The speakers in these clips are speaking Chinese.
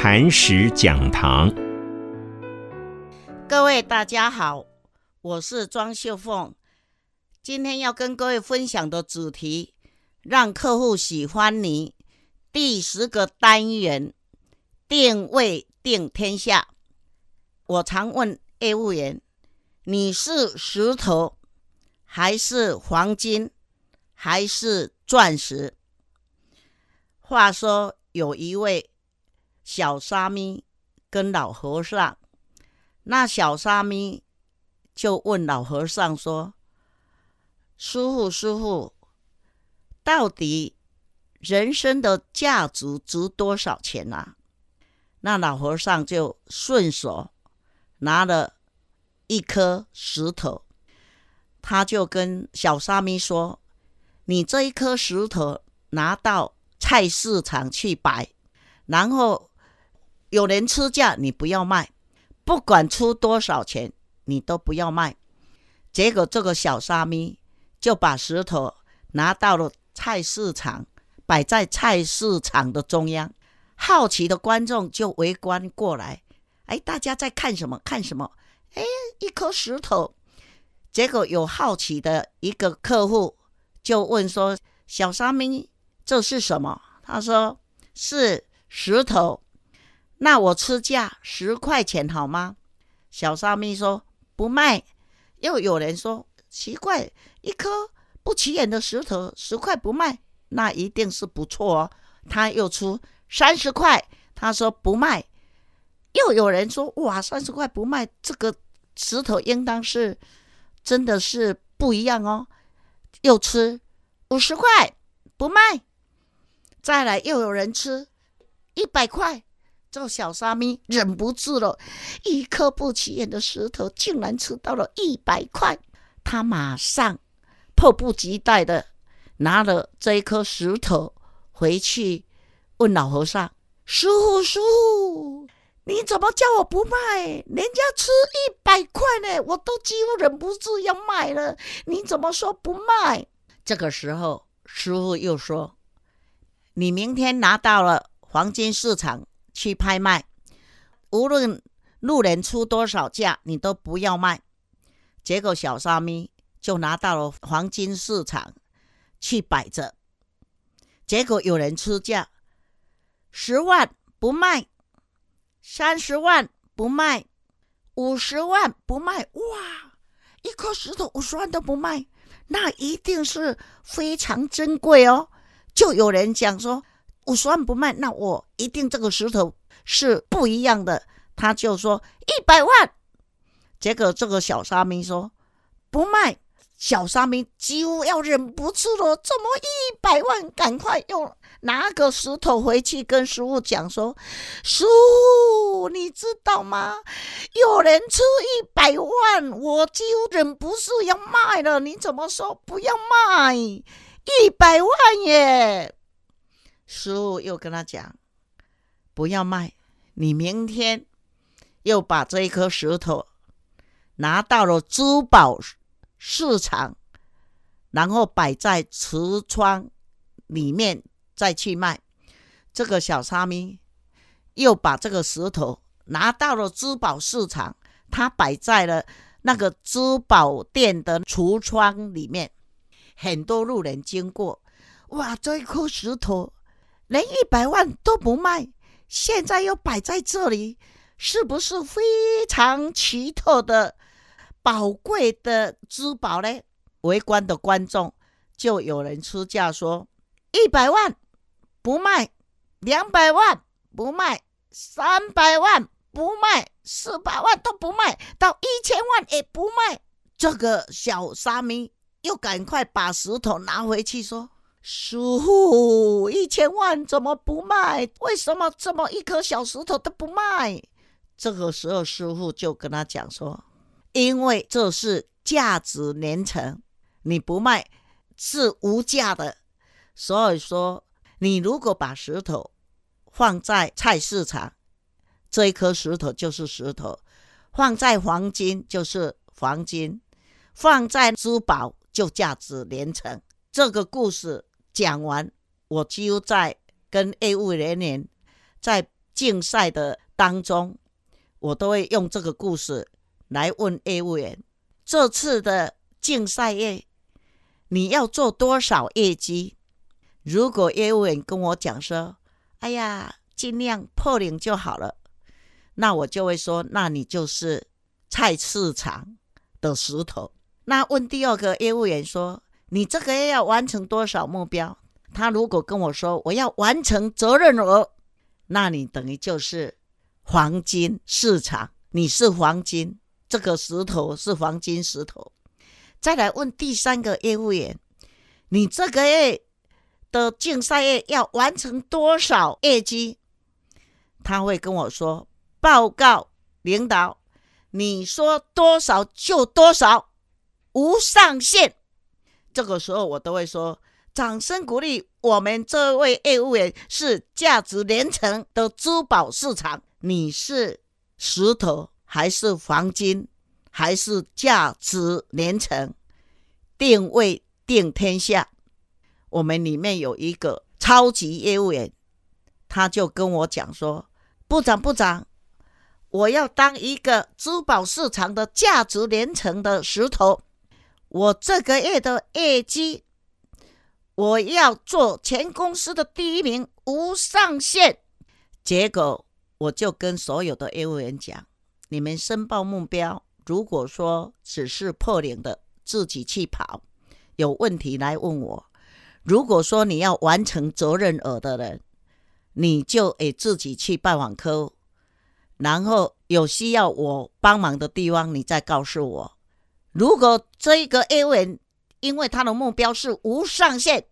磐石讲堂。各位大家好，我是庄秀凤。今天要跟各位分享的主题，让客户喜欢你。第十个单元，定位定天下。我常问业务员：你是石头，还是黄金，还是钻石？话说有一位。小沙弥跟老和尚，那小沙弥就问老和尚说：“师傅，师傅，到底人生的价值值多少钱啊？”那老和尚就顺手拿了一颗石头，他就跟小沙弥说：“你这一颗石头拿到菜市场去摆，然后。”有人出价，你不要卖，不管出多少钱，你都不要卖。结果这个小沙弥就把石头拿到了菜市场，摆在菜市场的中央。好奇的观众就围观过来，哎，大家在看什么？看什么？哎，一颗石头。结果有好奇的一个客户就问说：“小沙弥，这是什么？”他说：“是石头。”那我出价十块钱好吗？小沙弥说不卖。又有人说奇怪，一颗不起眼的石头十块不卖，那一定是不错哦。他又出三十块，他说不卖。又有人说哇，三十块不卖，这个石头应当是真的是不一样哦。又吃五十块不卖。再来又有人吃一百块。这小沙弥忍不住了，一颗不起眼的石头竟然吃到了一百块，他马上迫不及待的拿了这一颗石头回去问老和尚：“师傅，师傅，你怎么叫我不卖？人家吃一百块呢，我都几乎忍不住要卖了，你怎么说不卖？”这个时候，师傅又说：“你明天拿到了黄金市场。”去拍卖，无论路人出多少价，你都不要卖。结果小沙弥就拿到了黄金市场去摆着。结果有人出价十万不卖，三十万不卖，五十万不卖。哇，一颗石头五十万都不卖，那一定是非常珍贵哦。就有人讲说。五十万不卖，那我一定这个石头是不一样的。他就说一百万，结果这个小沙弥说不卖。小沙弥几乎要忍不住了，怎么一百万？赶快又拿个石头回去跟师傅讲说：“师傅，你知道吗？有人出一百万，我几乎忍不住要卖了。你怎么说不要卖？一百万耶！”师傅又跟他讲：“不要卖，你明天又把这一颗石头拿到了珠宝市场，然后摆在橱窗里面再去卖。”这个小沙弥又把这个石头拿到了珠宝市场，他摆在了那个珠宝店的橱窗里面。很多路人经过，哇，这一颗石头！连一百万都不卖，现在又摆在这里，是不是非常奇特的宝贵的珠宝呢？围观的观众就有人出价说：一百万不卖，两百万不卖，三百万不卖，四百万都不卖，到一千万也不卖。这个小沙弥又赶快把石头拿回去说。师傅，一千万怎么不卖？为什么这么一颗小石头都不卖？这个时候，师傅就跟他讲说：“因为这是价值连城，你不卖是无价的。所以说，你如果把石头放在菜市场，这一颗石头就是石头；放在黄金就是黄金；放在珠宝就价值连城。”这个故事。讲完，我就在跟业务人员在竞赛的当中，我都会用这个故事来问业务员：这次的竞赛业你要做多少业绩？如果业务员跟我讲说：“哎呀，尽量破零就好了。”那我就会说：“那你就是菜市场的石头。”那问第二个业务员说：“你这个月要完成多少目标？”他如果跟我说：“我要完成责任额。”那你等于就是黄金市场，你是黄金，这个石头是黄金石头。再来问第三个业务员：“你这个月的竞赛业要完成多少业绩？”他会跟我说：“报告领导，你说多少就多少。”无上限，这个时候我都会说掌声鼓励我们这位业务员是价值连城的珠宝市场。你是石头还是黄金，还是价值连城？定位定天下。我们里面有一个超级业务员，他就跟我讲说：“部长，部长，我要当一个珠宝市场的价值连城的石头。”我这个月的业绩，我要做全公司的第一名，无上限。结果我就跟所有的业务员讲：你们申报目标，如果说只是破零的，自己去跑，有问题来问我；如果说你要完成责任额的人，你就诶自己去拜访客户，然后有需要我帮忙的地方，你再告诉我。如果这一个业务员，因为他的目标是无上限，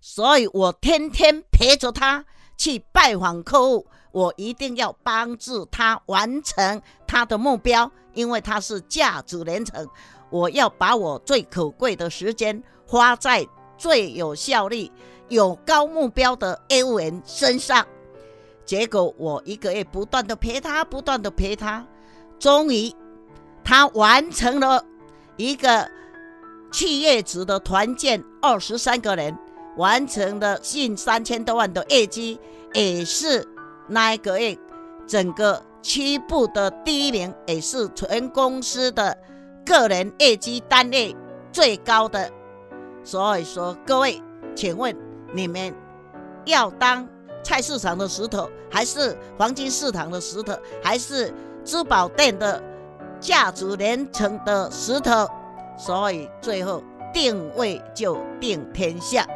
所以我天天陪着他去拜访客户，我一定要帮助他完成他的目标，因为他是价值连城。我要把我最可贵的时间花在最有效率、有高目标的业务员身上。结果我一个月不断的陪他，不断的陪他，终于他完成了。一个企业值的团建，二十三个人完成的近三千多万的业绩，也是那一个月整个区部的第一名，也是全公司的个人业绩单位最高的。所以说，各位，请问你们要当菜市场的石头，还是黄金市场的石头，还是珠宝店的？价值连城的石头，所以最后定位就定天下。